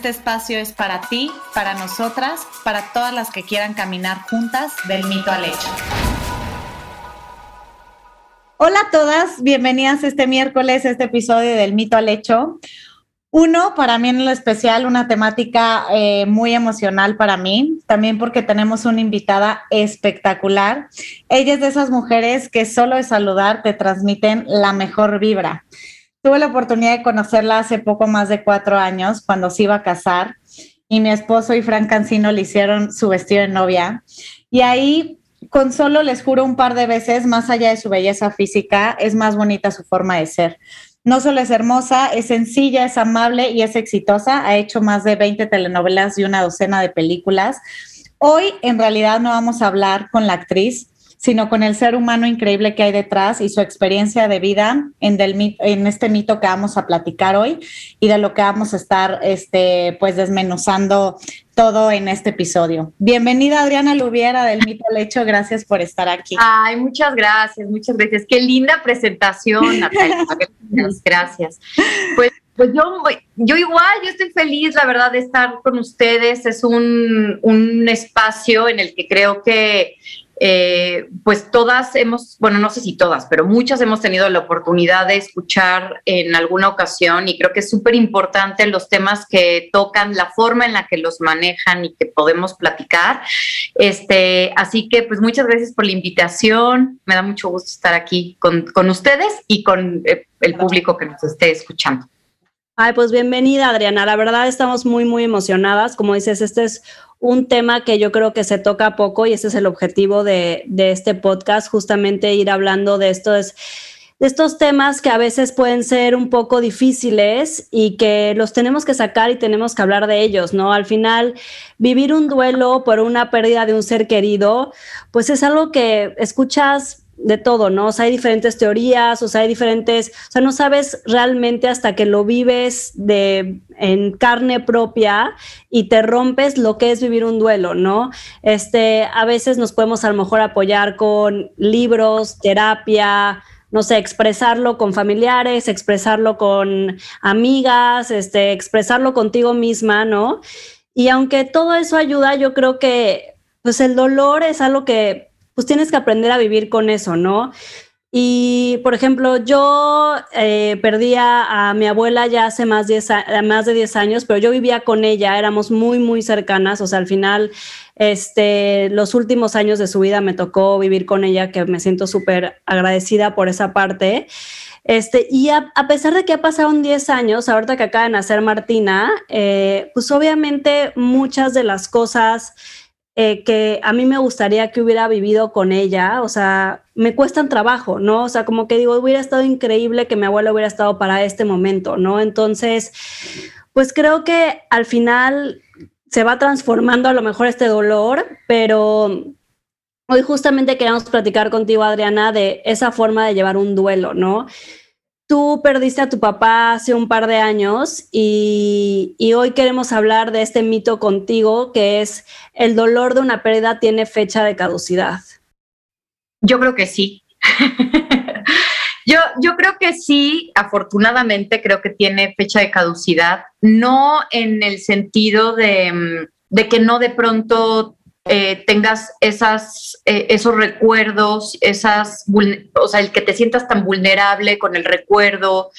Este espacio es para ti, para nosotras, para todas las que quieran caminar juntas del mito al hecho. Hola a todas, bienvenidas este miércoles a este episodio del mito al hecho. Uno, para mí en lo especial, una temática eh, muy emocional para mí, también porque tenemos una invitada espectacular. Ella es de esas mujeres que solo de saludar te transmiten la mejor vibra. Tuve la oportunidad de conocerla hace poco más de cuatro años, cuando se iba a casar, y mi esposo y Frank Cancino le hicieron su vestido de novia. Y ahí, con solo les juro un par de veces, más allá de su belleza física, es más bonita su forma de ser no solo es hermosa, es sencilla, es amable y es exitosa. Ha hecho más de 20 telenovelas y una docena de películas. Hoy en realidad no vamos a hablar con la actriz, sino con el ser humano increíble que hay detrás y su experiencia de vida en, del, en este mito que vamos a platicar hoy y de lo que vamos a estar este, pues desmenuzando todo en este episodio. Bienvenida Adriana Lubiera del Mito Lecho, gracias por estar aquí. Ay, muchas gracias, muchas gracias. Qué linda presentación, Natalia. gracias. Pues pues yo, yo igual, yo estoy feliz, la verdad, de estar con ustedes. Es un, un espacio en el que creo que eh, pues todas hemos, bueno, no sé si todas, pero muchas hemos tenido la oportunidad de escuchar en alguna ocasión y creo que es súper importante los temas que tocan, la forma en la que los manejan y que podemos platicar. Este, así que pues muchas gracias por la invitación, me da mucho gusto estar aquí con, con ustedes y con eh, el público que nos esté escuchando. Ay, pues bienvenida Adriana, la verdad estamos muy, muy emocionadas, como dices, este es un tema que yo creo que se toca poco y ese es el objetivo de, este podcast, justamente ir hablando de estos, de estos temas que a veces pueden ser un poco difíciles y que los tenemos que sacar y tenemos que hablar de ellos, ¿no? Al final, vivir un duelo por una pérdida de un ser querido, pues es algo que escuchas de todo, ¿no? O sea, hay diferentes teorías, o sea, hay diferentes, o sea, no sabes realmente hasta que lo vives de en carne propia y te rompes lo que es vivir un duelo, ¿no? Este, a veces nos podemos a lo mejor apoyar con libros, terapia, no sé, expresarlo con familiares, expresarlo con amigas, este, expresarlo contigo misma, ¿no? Y aunque todo eso ayuda, yo creo que pues el dolor es algo que pues tienes que aprender a vivir con eso, ¿no? Y, por ejemplo, yo eh, perdí a, mi abuela ya hace más, de 10 años, pero yo vivía con ella, éramos muy, muy cercanas, o sea, al final, este, los últimos años de su vida me tocó vivir con ella, que me siento súper agradecida por esa parte. Este, y a, pesar de que ha pasado 10 años, ahorita que acaba de nacer Martina, eh, pues obviamente muchas de las cosas eh, que a mí me gustaría que hubiera vivido con ella, o sea, me cuestan trabajo, ¿no? O sea, como que digo, hubiera estado increíble que mi abuela hubiera estado para este momento, ¿no? Entonces, pues creo que al final se va transformando a lo mejor este dolor, pero hoy justamente queríamos platicar contigo, Adriana, de esa forma de llevar un duelo, ¿no? Tú perdiste a tu papá hace un par de años y, hoy queremos hablar de este mito contigo que es el dolor de una pérdida tiene fecha de caducidad. Yo creo que sí. yo, yo creo que sí, afortunadamente creo que tiene fecha de caducidad, no en el sentido de, de que no de pronto eh, tengas eh, esos recuerdos, esas, o sea, el que te sientas tan vulnerable con el recuerdo,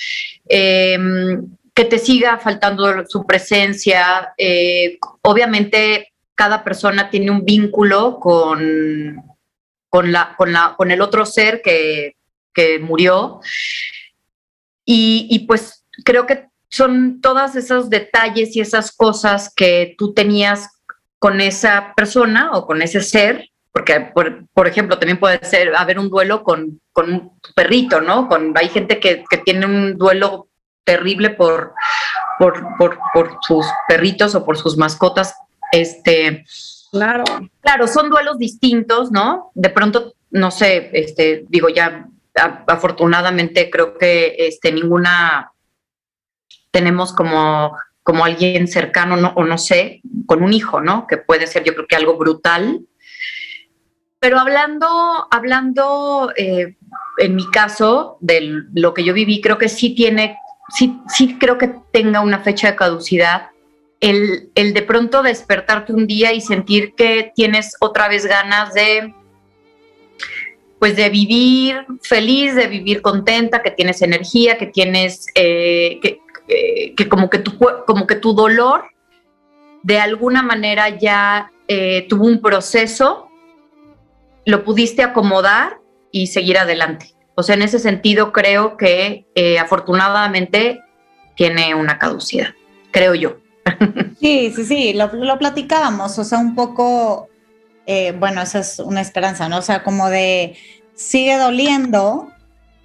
em, que te siga faltando su presencia. Eh, obviamente, cada persona tiene un vínculo con, con, la, con, la, con el otro ser que, que murió. Y, y pues creo que son todos esos detalles y esas cosas que tú tenías con esa persona o con ese ser, porque, por, ejemplo, también puede ser haber un duelo con, con un perrito, ¿no? Con, hay gente que, que, tiene un duelo terrible por, por, por, por sus perritos o por sus mascotas, este, Claro. Claro, son duelos distintos, ¿no? De pronto, no sé, este, digo, ya afortunadamente creo que este, ninguna tenemos como, como alguien cercano, ¿no? o no sé, con un hijo, ¿no? Que puede ser, yo creo que algo brutal. Pero hablando, hablando eh, en mi caso, de lo que yo viví, creo que sí tiene, sí, sí creo que tenga una fecha de caducidad el, de pronto despertarte un día y sentir que tienes otra vez ganas de, pues de vivir feliz, de vivir contenta, que tienes energía, que tienes, eh, que, como, que tu, como que tu dolor de alguna manera ya eh, tuvo un proceso, lo pudiste acomodar y seguir adelante. O sea, en ese sentido creo que eh, afortunadamente tiene una caducidad, creo yo. Sí, sí, sí, lo, platicábamos, o sea, un poco, eh, bueno, esa es una esperanza, ¿no? O sea, como de, sigue doliendo,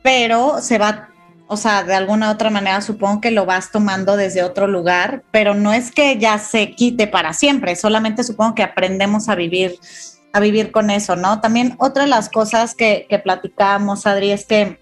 pero se va, o sea, de alguna otra manera supongo que lo vas tomando desde otro lugar, pero no es que ya se quite para siempre, solamente supongo que aprendemos a vivir, a vivir con eso, ¿no? También otra de las cosas que, que platicábamos, Adri, es que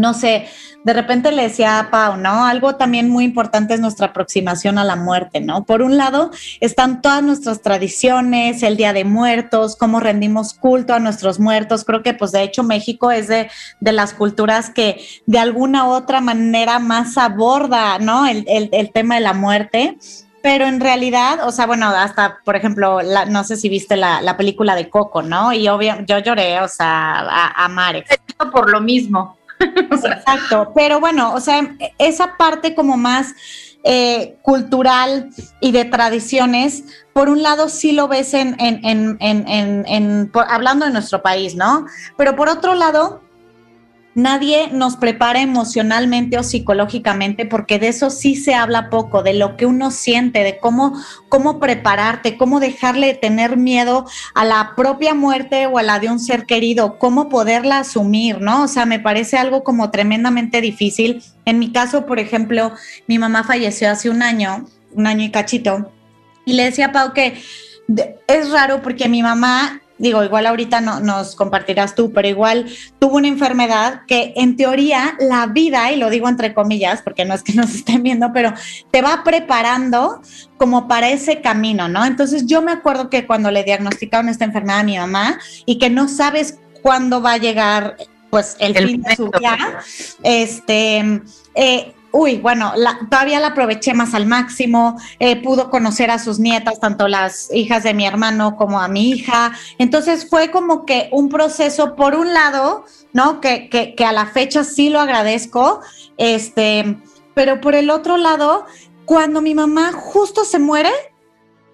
no sé, de repente le decía a Pau, ¿no? Algo también muy importante es nuestra aproximación a la muerte, ¿no? Por un lado están todas nuestras tradiciones, el Día de Muertos, cómo rendimos culto a nuestros muertos. Creo que pues de hecho México es de, las culturas que de alguna u otra manera más aborda, ¿no? El, tema de la muerte. Pero en realidad, o sea, bueno, hasta, por ejemplo, no sé si viste la, película de Coco, ¿no? Y obvio, yo lloré, o sea, a, a. Por lo mismo. Exacto, pero bueno, o sea, esa parte como más eh, cultural y de tradiciones, por un lado sí lo ves en, en, en, en hablando de nuestro país, ¿no? Pero por otro lado, Nadie nos prepara emocionalmente o psicológicamente porque de eso sí se habla poco, de lo que uno siente, de cómo, cómo prepararte, cómo dejarle de tener miedo a la propia muerte o a la de un ser querido, cómo poderla asumir, ¿no? O sea, me parece algo como tremendamente difícil. En mi caso, por ejemplo, mi mamá falleció hace un año, un año y cachito, y le decía a Pau que es raro porque mi mamá digo, igual ahorita no, nos compartirás tú, pero igual tuvo una enfermedad que en teoría la vida, y lo digo entre comillas, porque no es que nos estén viendo, pero te va preparando como para ese camino, ¿no? Entonces yo me acuerdo que cuando le diagnosticaron esta enfermedad a mi mamá y que no sabes cuándo va a llegar pues el, fin de su vida, este, eh, uy, bueno, todavía la aproveché más al máximo, eh, pudo conocer a sus nietas, tanto las hijas de mi hermano como a mi hija. Entonces fue como que un proceso, por un lado, ¿no? Que, que, que a la fecha sí lo agradezco, este, pero por el otro lado, cuando mi mamá justo se muere,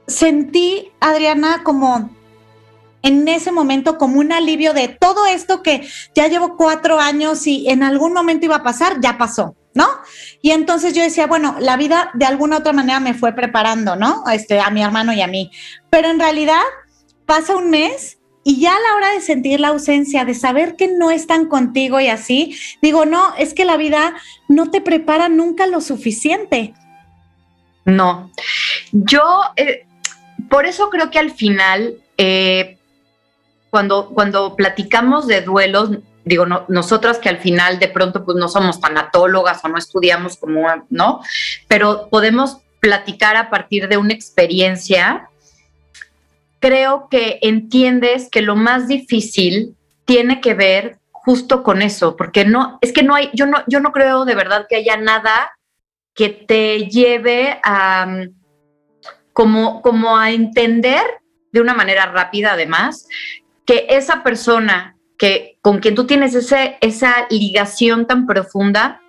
sentí, Adriana, como en ese momento como un alivio de todo esto que ya llevo cuatro años y en algún momento iba a pasar, ya pasó. ¿No? Y entonces yo decía, bueno, la vida de alguna otra manera me fue preparando, ¿no? Este, a mi hermano y a mí. Pero en realidad pasa un mes y ya a la hora de sentir la ausencia, de saber que no están contigo y así, digo, no, es que la vida no te prepara nunca lo suficiente. No, yo, eh, por eso creo que al final, eh, cuando, cuando platicamos de duelos, digo, nosotras que al final de pronto pues no somos tanatólogas o no estudiamos como, ¿no? Pero podemos platicar a partir de una experiencia. Creo que entiendes que lo más difícil tiene que ver justo con eso, porque no, es que no hay, yo no, yo no creo de verdad que haya nada que te lleve a como, como a entender de una manera rápida además que esa persona que con quien tú tienes ese, esa ligación tan profunda,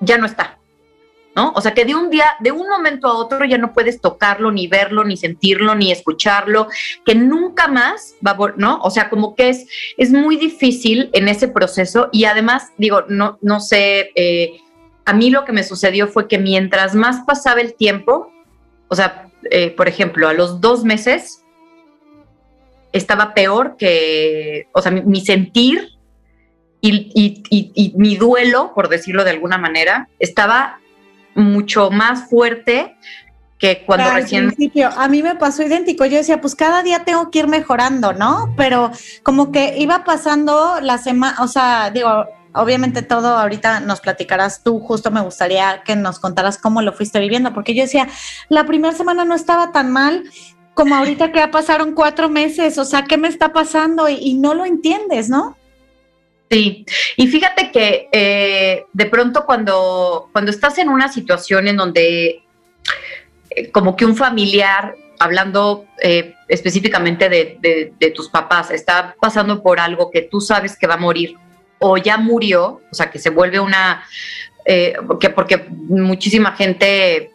ya no está. ¿No? O sea, que de un día, de un momento a otro ya no puedes tocarlo, ni verlo, ni sentirlo, ni escucharlo, que nunca más va a, ¿no? O sea, como que es, es muy difícil en ese proceso y además, digo, no, no sé, eh, a mí lo que me sucedió fue que mientras más pasaba el tiempo, o sea, eh, por ejemplo, a los dos meses, estaba peor que, o sea, mi, sentir y, mi duelo, por decirlo de alguna manera, estaba mucho más fuerte que cuando Al recién... principio, a mí me pasó idéntico. Yo decía, pues cada día tengo que ir mejorando, ¿no? Pero como que iba pasando la semana, o sea, digo, obviamente todo ahorita nos platicarás tú, justo me gustaría que nos contaras cómo lo fuiste viviendo, porque yo decía, la primera semana no estaba tan mal como ahorita que ya pasaron cuatro meses, o sea, ¿qué me está pasando? Y, no lo entiendes, ¿no? Sí, y fíjate que eh, de pronto cuando, cuando estás en una situación en donde eh, como que un familiar, hablando eh, específicamente de, de, de, tus papás, está pasando por algo que tú sabes que va a morir o ya murió, o sea, que se vuelve una... que porque muchísima gente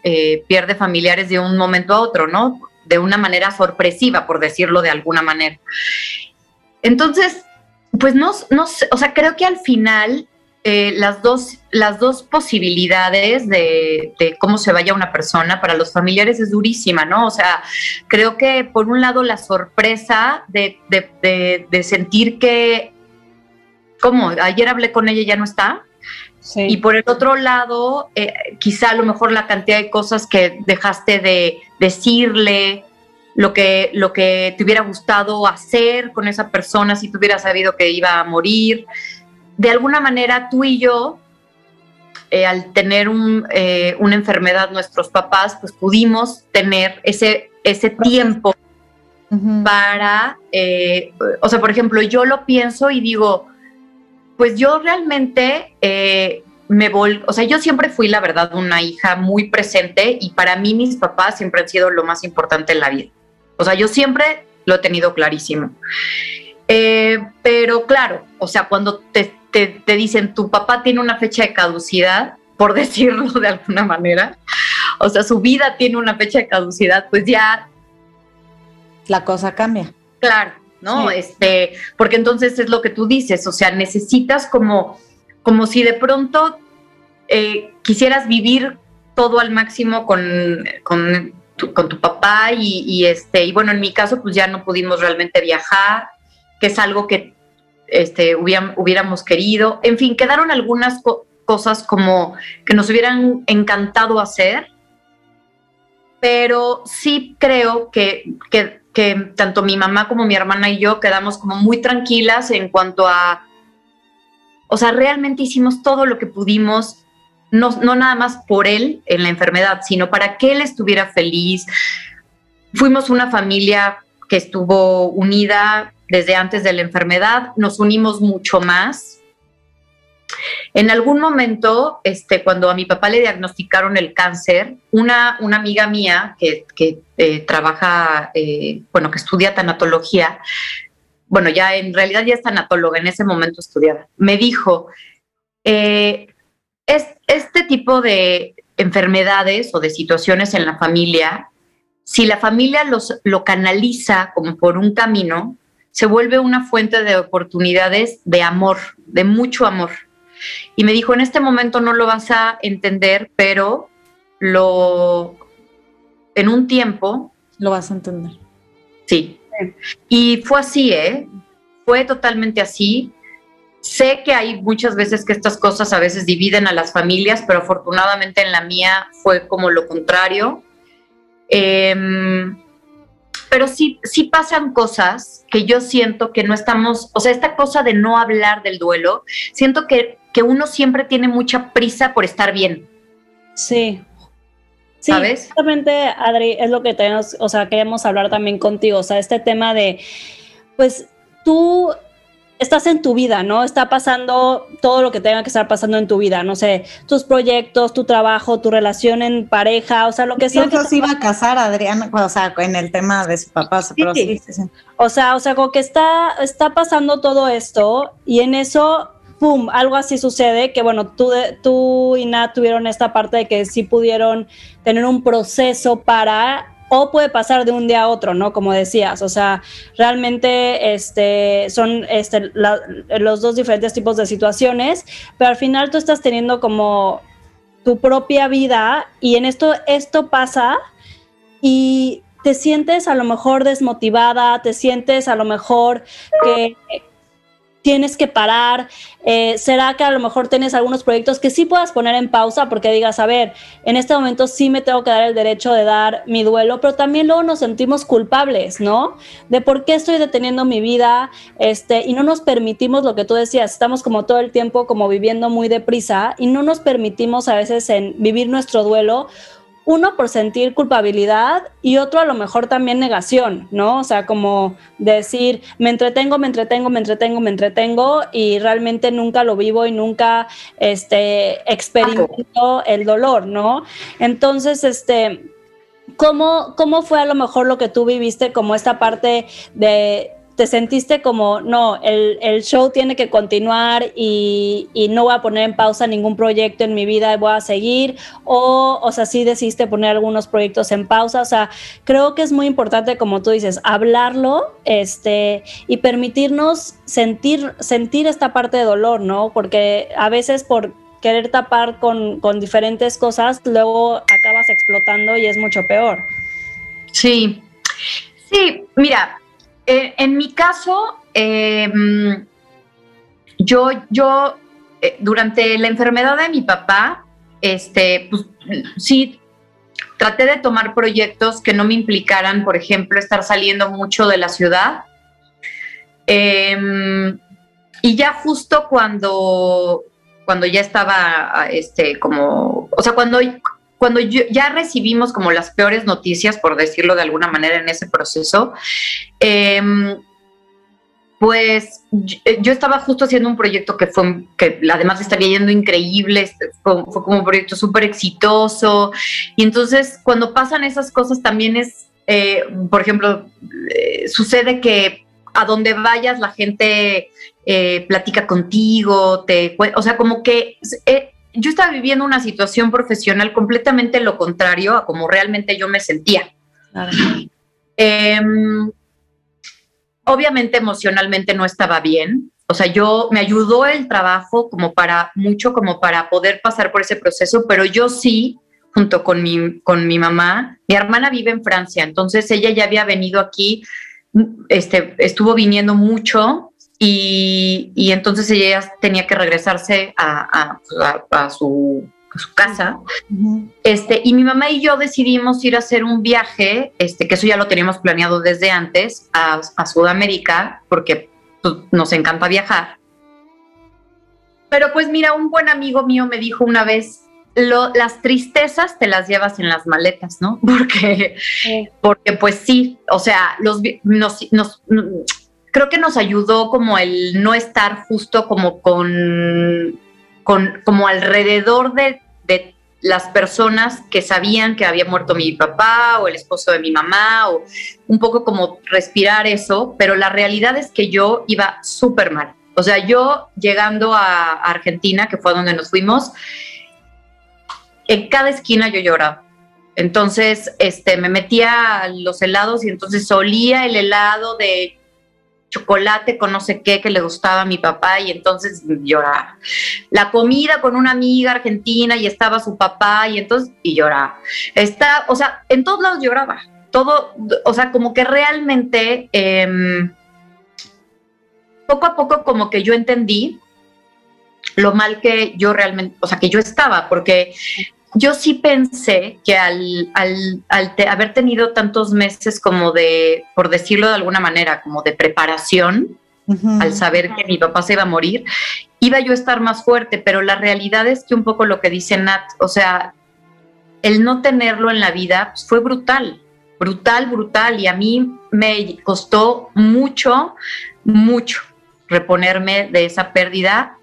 pierde familiares de un momento a otro, ¿no? De una manera sorpresiva, por decirlo de alguna manera. Entonces, pues no, no o sea, creo que al final eh, las, dos, las dos posibilidades de, cómo se vaya una persona para los familiares es durísima, ¿no? O sea, creo que por un lado la sorpresa de, de, de sentir que, ¿cómo? Ayer hablé con ella y ya no está. Sí. Y por el otro lado, eh, quizá a lo mejor la cantidad de cosas que dejaste de decirle, lo que, lo que te hubiera gustado hacer con esa persona si tú hubieras sabido que iba a morir. De alguna manera tú y yo, eh, al tener un, eh, una enfermedad nuestros papás, pues pudimos tener ese, ese tiempo uh -huh. para, o sea, por ejemplo, yo lo pienso y digo, pues yo realmente eh, me vol o sea, yo siempre fui, la verdad, una hija muy presente y para mí mis papás siempre han sido lo más importante en la vida. O sea, yo siempre lo he tenido clarísimo. Eh, pero claro, o sea, cuando te, te, te, dicen tu papá tiene una fecha de caducidad, por decirlo de alguna manera, o sea, su vida tiene una fecha de caducidad, pues ya... La cosa cambia. Claro, ¿no? Sí. Este, porque entonces es lo que tú dices, o sea, necesitas como, como si de pronto eh, quisieras vivir todo al máximo con, con tu, con tu papá y, y, este y bueno en mi caso pues ya no pudimos realmente viajar que es algo que este hubiéramos, hubiéramos querido en fin quedaron algunas co cosas como que nos hubieran encantado hacer pero sí creo que, que, que tanto mi mamá como mi hermana y yo quedamos como muy tranquilas en cuanto a o sea realmente hicimos todo lo que pudimos no, no, nada más por él en la enfermedad, sino para que él estuviera feliz. Fuimos una familia que estuvo unida desde antes de la enfermedad, nos unimos mucho más. En algún momento, este, cuando a mi papá le diagnosticaron el cáncer, una, una amiga mía que, que eh, trabaja, eh, bueno, que estudia tanatología, bueno, ya en realidad ya es tanatóloga, en ese momento estudiaba, me dijo, eh, es, este tipo de enfermedades o de situaciones en la familia, si la familia los, lo canaliza como por un camino, se vuelve una fuente de oportunidades de amor, de mucho amor. Y me dijo, en este momento no lo vas a entender, pero lo en un tiempo lo vas a entender. Sí. Y fue así, ¿eh? Fue totalmente así. Sé que hay muchas veces que estas cosas a veces dividen a las familias, pero afortunadamente en la mía fue como lo contrario. Eh, pero sí, sí pasan cosas que yo siento que no estamos, o sea, esta cosa de no hablar del duelo, siento que, que uno siempre tiene mucha prisa por estar bien. Sí. Sí, ¿sabes? Exactamente, Adri, es lo que tenemos, o sea, queremos hablar también contigo, o sea, este tema de, pues tú estás en tu vida, ¿no? Está pasando todo lo que tenga que estar pasando en tu vida, no sé, tus proyectos, tu trabajo, tu relación en pareja, o sea, lo que sea. Incluso se iba a casar, Adriana, o sea, en el tema de su papá. Sí. Pero sí. O sea, o sea, como que está, está pasando todo esto y en eso, pum, algo así sucede, que bueno, tú, tú y Nat tuvieron esta parte de que sí pudieron tener un proceso para o puede pasar de un día a otro, ¿no? Como decías, o sea, realmente este, son este, los dos diferentes tipos de situaciones, pero al final tú estás teniendo como tu propia vida y en esto, esto pasa y te sientes a lo mejor desmotivada, te sientes a lo mejor que tienes que parar? Eh, ¿Será que a lo mejor tienes algunos proyectos que sí puedas poner en pausa porque digas, a ver, en este momento sí me tengo que dar el derecho de dar mi duelo, pero también luego nos sentimos culpables, ¿no? De por qué estoy deteniendo mi vida este, y no nos permitimos lo que tú decías, estamos como todo el tiempo como viviendo muy deprisa y no nos permitimos a veces en vivir nuestro duelo uno por sentir culpabilidad y otro a lo mejor también negación, ¿no? O sea, como decir, me entretengo, me entretengo, me entretengo, me entretengo y realmente nunca lo vivo y nunca este, experimento el dolor, ¿no? Entonces, este, ¿cómo, ¿cómo fue a lo mejor lo que tú viviste como esta parte de te sentiste como, no, el, show tiene que continuar y, no voy a poner en pausa ningún proyecto en mi vida y voy a seguir, o, o sea, sí decidiste poner algunos proyectos en pausa, o sea, creo que es muy importante, como tú dices, hablarlo este, y permitirnos sentir, sentir esta parte de dolor, ¿no? Porque a veces por querer tapar con, con diferentes cosas, luego acabas explotando y es mucho peor. Sí, sí, mira, eh, en mi caso, em, yo, yo eh, durante la enfermedad de mi papá, este, pues, sí, traté de tomar proyectos que no me implicaran, por ejemplo, estar saliendo mucho de la ciudad. Em, y ya justo cuando, cuando ya estaba, este, como, o sea, cuando, cuando ya recibimos como las peores noticias, por decirlo de alguna manera, en ese proceso, em, pues eh, yo estaba justo haciendo un proyecto que fue, que además estaba yendo increíble, este, fue, como un proyecto súper exitoso. Y entonces cuando pasan esas cosas también es, eh, por ejemplo, eh, sucede que a donde vayas la gente platica contigo, te, o sea, como que yo estaba viviendo una situación profesional completamente lo contrario a como realmente yo me sentía. Em, obviamente emocionalmente no estaba bien. O sea, yo me ayudó el trabajo como para mucho, como para poder pasar por ese proceso, pero yo sí, junto con mi, con mi mamá, mi hermana vive en Francia, entonces ella ya había venido aquí, este, estuvo viniendo mucho y, entonces ella tenía que regresarse a, su, casa. este, y mi mamá y yo decidimos ir a hacer un viaje, este, que eso ya lo teníamos planeado desde antes, a, Sudamérica, porque pues, nos encanta viajar. Pero pues mira, un buen amigo mío me dijo una vez, las tristezas te las llevas en las maletas, ¿no? Porque, porque pues sí, o sea, los, nos, creo que nos ayudó como el no estar justo como con, como alrededor de, las personas que sabían que había muerto mi papá o el esposo de mi mamá o un poco como respirar eso, pero la realidad es que yo iba súper mal. O sea, yo llegando a Argentina, que fue donde nos fuimos, en cada esquina yo lloraba. Entonces, este, me metía los helados y entonces olía el helado de chocolate con no sé qué que le gustaba a mi papá y entonces lloraba. La comida con una amiga argentina y estaba su papá y entonces y lloraba. Está, o sea, en todos lados lloraba. Todo, o sea, como que realmente em, poco a poco como que yo entendí lo mal que yo realmente, o sea, que yo estaba, porque yo sí pensé que al, haber tenido tantos meses como de, por decirlo de alguna manera, como de preparación, al saber que mi papá se iba a morir, iba yo a estar más fuerte, pero la realidad es que un poco lo que dice Nat, o sea, el no tenerlo en la vida pues, fue brutal, brutal, brutal, y a mí me costó mucho, mucho reponerme de esa pérdida.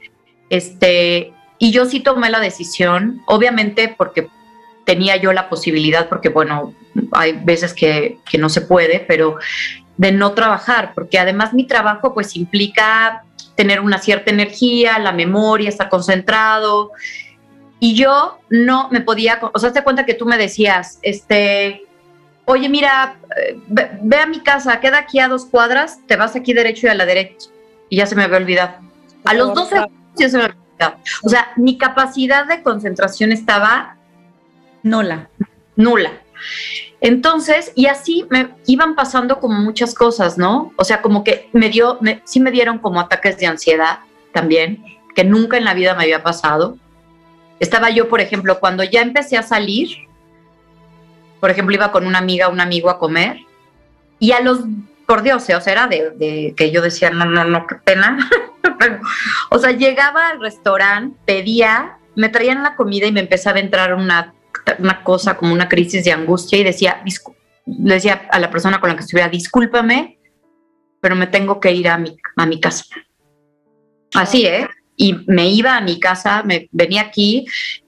Este, y yo sí tomé la decisión, obviamente porque tenía yo la posibilidad, porque bueno, hay veces que, no se puede, pero de no trabajar, porque además mi trabajo pues implica tener una cierta energía, la memoria, estar concentrado. Y yo no me podía, o sea, te cuenta que tú me decías, este, oye, mira, ve, a mi casa, queda aquí a dos cuadras, te vas aquí derecho y a la derecha. Y ya se me había olvidado. A los 12 ya se me había o sea, mi capacidad de concentración estaba nula. Nula. Entonces, y así me iban pasando como muchas cosas, ¿no? O sea, como que me dio, sí me dieron como ataques de ansiedad también, que nunca en la vida me había pasado. Estaba yo, por ejemplo, cuando ya empecé a salir, por ejemplo, iba con una amiga, un amigo a comer, y a los, por Dios, o sea, era de, que yo decía, no, no, no, qué pena. o sea, llegaba al restaurante, pedía, me traían la comida y me empezaba a entrar una, una cosa como una crisis de angustia y decía, le decía a la persona con la que estuviera, discúlpame, pero me tengo que ir a mi, a mi casa. Así, ¿eh? Y me iba a mi casa, me venía aquí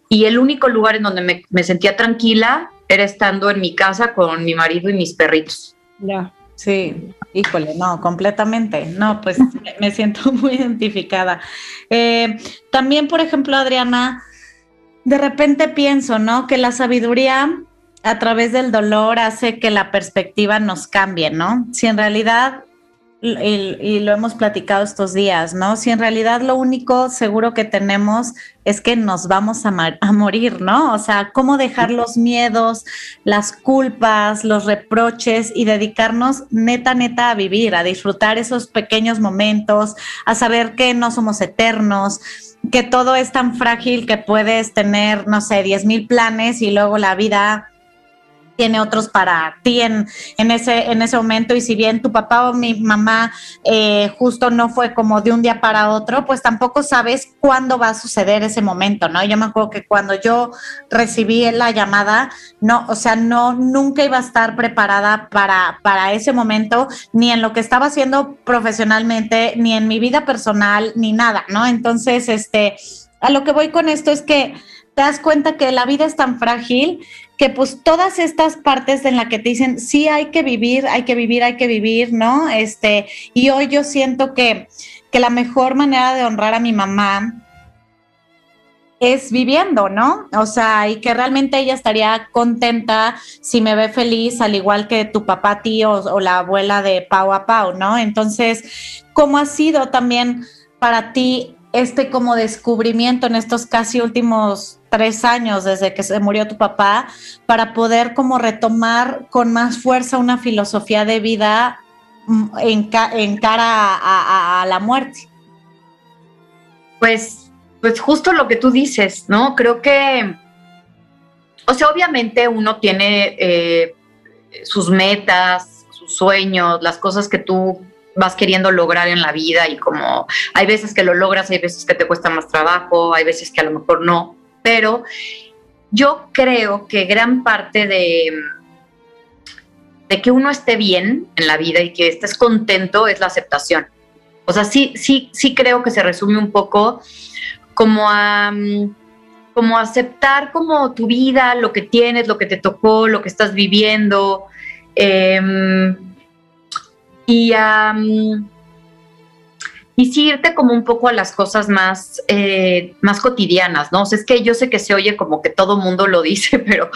y el único lugar en donde me, me sentía tranquila era estando en mi casa con mi marido y mis perritos. Ya, sí, híjole, no, completamente. No, pues me siento muy identificada. Eh, también, por ejemplo, Adriana, de repente pienso, ¿no? Que la sabiduría a través del dolor hace que la perspectiva nos cambie, ¿no? Si en realidad y, lo hemos platicado estos días, ¿no? Si en realidad lo único seguro que tenemos es que nos vamos a, a, morir, ¿no? O sea, cómo dejar los miedos, las culpas, los reproches y dedicarnos neta, neta a vivir, a disfrutar esos pequeños momentos, a saber que no somos eternos, que todo es tan frágil que puedes tener, no sé, 10 mil planes y luego la vida tiene otros para ti en, en, ese, en ese momento y si bien tu papá o mi mamá eh, justo no fue como de un día para otro, pues tampoco sabes cuándo va a suceder ese momento, ¿no? Yo me acuerdo que cuando yo recibí la llamada, no, o sea, no, nunca iba a estar preparada para, para ese momento, ni en lo que estaba haciendo profesionalmente, ni en mi vida personal, ni nada, ¿no? Entonces, este, a lo que voy con esto es que te das cuenta que la vida es tan frágil que pues todas estas partes en la que te dicen, sí hay que vivir, hay que vivir, hay que vivir, ¿no? Este, y hoy yo siento que, que la mejor manera de honrar a mi mamá es viviendo, ¿no? O sea, y que realmente ella estaría contenta si me ve feliz, al igual que tu papá, tío o la abuela de Pau a Pau, ¿no? Entonces, ¿cómo ha sido también para ti este como descubrimiento en estos casi últimos tres años desde que se murió tu papá para poder como retomar con más fuerza una filosofía de vida mm, en, cara a, la muerte? Pues, pues justo lo que tú dices, ¿no? Creo que, o sea, obviamente uno tiene eh, sus metas, sus sueños, las cosas que tú vas queriendo lograr en la vida y como hay veces que lo logras, hay veces que te cuesta más trabajo, hay veces que a lo mejor no, pero yo creo que gran parte de, de que uno esté bien en la vida y que estés contento es la aceptación. O sea, sí, sí, sí creo que se resume un poco como a como aceptar como tu vida, lo que tienes, lo que te tocó, lo que estás viviendo. Eh, y, y sí irte como un poco a las cosas más, eh, más cotidianas, ¿no? O sea, es que yo sé que se oye como que todo mundo lo dice, pero,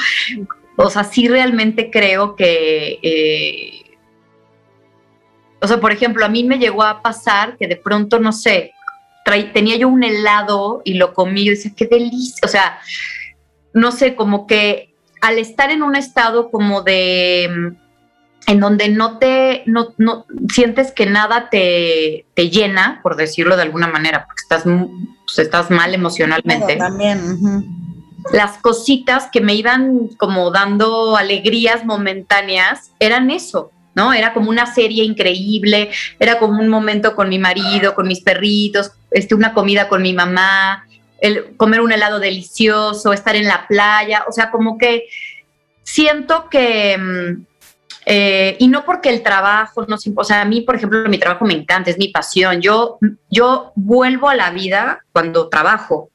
o sea, sí realmente creo que... Eh, o sea, por ejemplo, a mí me llegó a pasar que de pronto, no sé, tenía yo un helado y lo comí y decía, qué delicia. O sea, no sé, como que al estar en un estado como de en donde no te, no, no sientes que nada te, te, llena, por decirlo de alguna manera, porque estás, pues, estás mal emocionalmente. también. Las cositas que me iban como dando alegrías momentáneas eran eso, ¿no? Era como una serie increíble, era como un momento con mi marido, con mis perritos, este, una comida con mi mamá, el comer un helado delicioso, estar en la playa, o sea, como que siento que mm, eh, y no porque el trabajo, no, o sea, a mí, por ejemplo, mi trabajo me encanta, es mi pasión. Yo, yo vuelvo a la vida cuando trabajo,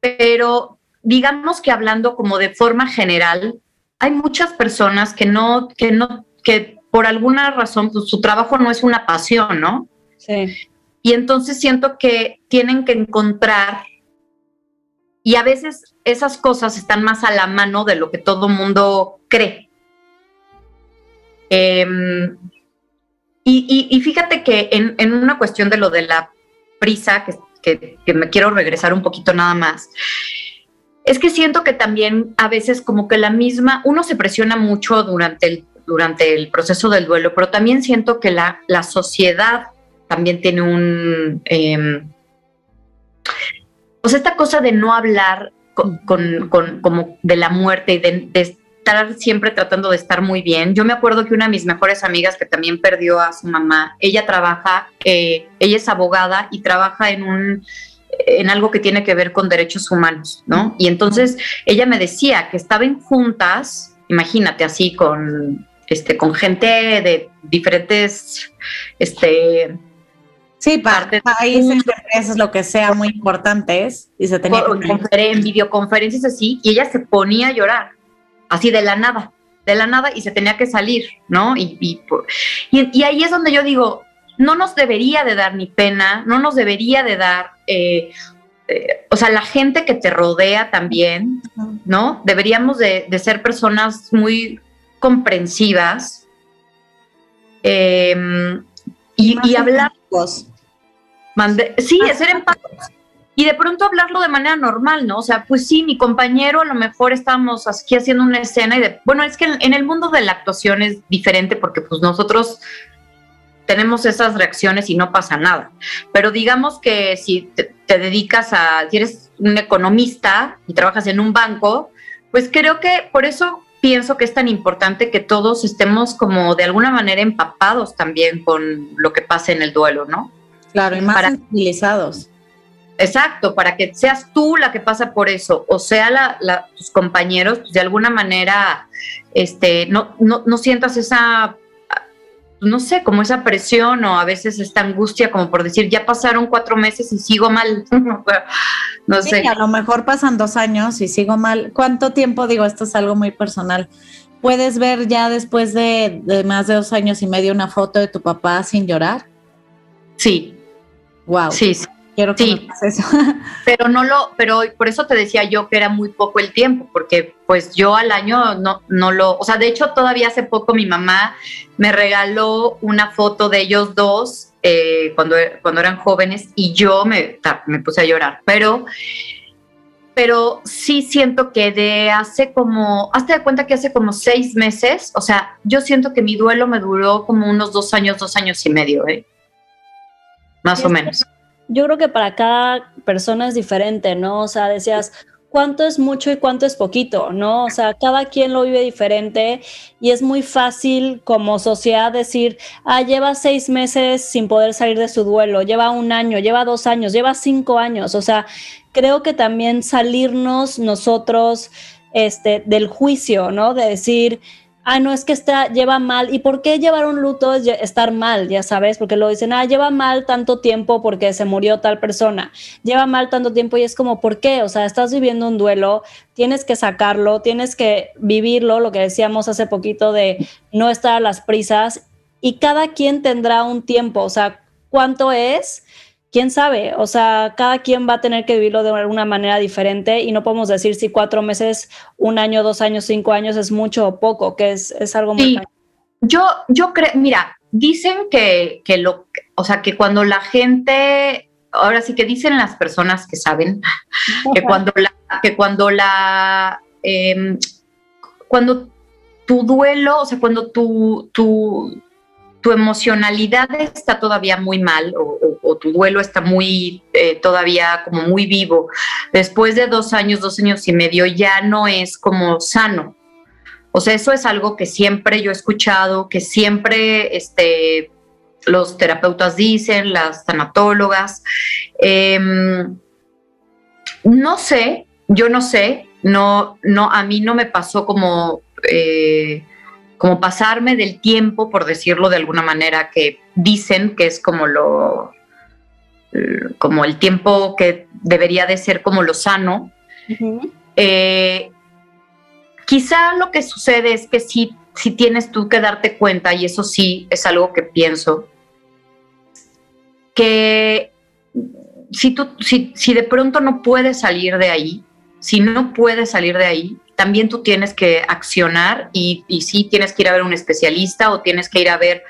pero digamos que hablando como de forma general, hay muchas personas que no, que no, que por alguna razón pues, su trabajo no es una pasión, ¿no? Sí. Y entonces siento que tienen que encontrar, y a veces esas cosas están más a la mano de lo que todo mundo cree. Em, y, fíjate que en, una cuestión de lo de la prisa, que, me quiero regresar un poquito nada más, es que siento que también a veces como que la misma, uno se presiona mucho durante el, durante el proceso del duelo, pero también siento que la, la sociedad también tiene un... Eh, pues esta cosa de no hablar con, con, como de la muerte y de, estar siempre tratando de estar muy bien. Yo me acuerdo que una de mis mejores amigas que también perdió a su mamá, ella trabaja, eh, ella es abogada y trabaja en un en algo que tiene que ver con derechos humanos, ¿no? Y entonces ella me decía que estaba en juntas, imagínate así con este con gente de diferentes este Sí, para países, empresas, lo que sea, muy importantes. Y se tenía que... En videoconferencias así, y ella se ponía a llorar, así de la nada, de la nada, y se tenía que salir, ¿no? Y, y, ahí es donde yo digo, no nos debería de dar ni pena, no nos debería de dar, eh, eh, o sea, la gente que te rodea también, ¿no? Deberíamos de, ser personas muy comprensivas em, y, y hablar sí, ser empáticos. Y de pronto hablarlo de manera normal, ¿no? O sea, pues sí, mi compañero a lo mejor estamos aquí haciendo una escena y de, bueno, es que en, el mundo de la actuación es diferente porque pues nosotros tenemos esas reacciones y no pasa nada. Pero digamos que si te, te, dedicas a, si eres un economista y trabajas en un banco, pues creo que por eso pienso que es tan importante que todos estemos como de alguna manera empapados también con lo que pasa en el duelo, ¿no? Claro, y más sensibilizados. Exacto, para que seas tú la que pasa por eso, o sea, la, tus compañeros, pues, de alguna manera, este, no, no, no sientas esa, no sé, como esa presión o a veces esta angustia como por decir, ya pasaron cuatro meses y sigo mal. no sé. a lo mejor pasan dos años y sigo mal. ¿Cuánto tiempo, digo, esto es algo muy personal? ¿Puedes ver ya después de, de más de dos años y medio una foto de tu papá sin llorar? Sí, Wow. Sí, Quiero que sí. eso. pero no lo, pero por eso te decía yo que era muy poco el tiempo, porque pues yo al año no, no lo, o sea, de hecho todavía hace poco mi mamá me regaló una foto de ellos dos eh, cuando, cuando eran jóvenes y yo me, me puse a llorar, pero pero sí siento que de hace como, hazte de cuenta que hace como seis meses, o sea, yo siento que mi duelo me duró como unos dos años, dos años y medio, ¿eh? más o menos. Yo creo que para cada persona es diferente, ¿no? O sea, decías, cuánto es mucho y cuánto es poquito, ¿no? O sea, cada quien lo vive diferente y es muy fácil como sociedad decir, ah, lleva seis meses sin poder salir de su duelo, lleva un año, lleva dos años, lleva cinco años. O sea, creo que también salirnos nosotros este, del juicio, ¿no? De decir, ah, no, es que está, lleva mal. ¿Y por qué llevar un luto es estar mal? Ya sabes, porque lo dicen, ah, lleva mal tanto tiempo porque se murió tal persona. Lleva mal tanto tiempo y es como, ¿por qué? O sea, estás viviendo un duelo, tienes que sacarlo, tienes que vivirlo, lo que decíamos hace poquito de no estar a las prisas. Y cada quien tendrá un tiempo, o sea, ¿cuánto es? Quién sabe, o sea, cada quien va a tener que vivirlo de alguna manera diferente y no podemos decir si cuatro meses, un año, dos años, cinco años es mucho o poco, que es, es algo muy... Yo, yo creo, mira, dicen que, que lo, o sea, que cuando la gente, ahora sí que dicen las personas que saben, que cuando la, que cuando la, em, cuando tu duelo, o sea, cuando tu, tu, tu emocionalidad está todavía muy mal o, tu duelo está muy eh, todavía como muy vivo, después de dos años, dos años y medio ya no es como sano. O sea, eso es algo que siempre yo he escuchado, que siempre este, los terapeutas dicen, las tanatólogas. Em, no sé, yo no sé, no, no, a mí no me pasó como eh, como pasarme del tiempo, por decirlo de alguna manera, que dicen que es como lo, como el tiempo que debería de ser como lo sano. Eh, quizá lo que sucede es que sí, si tienes tú que darte cuenta, y eso sí es algo que pienso, que si, tú, si, si de pronto no puedes salir de ahí, si no puedes salir de ahí, también tú tienes que accionar y, y sí tienes que ir a ver un especialista o tienes que ir a ver,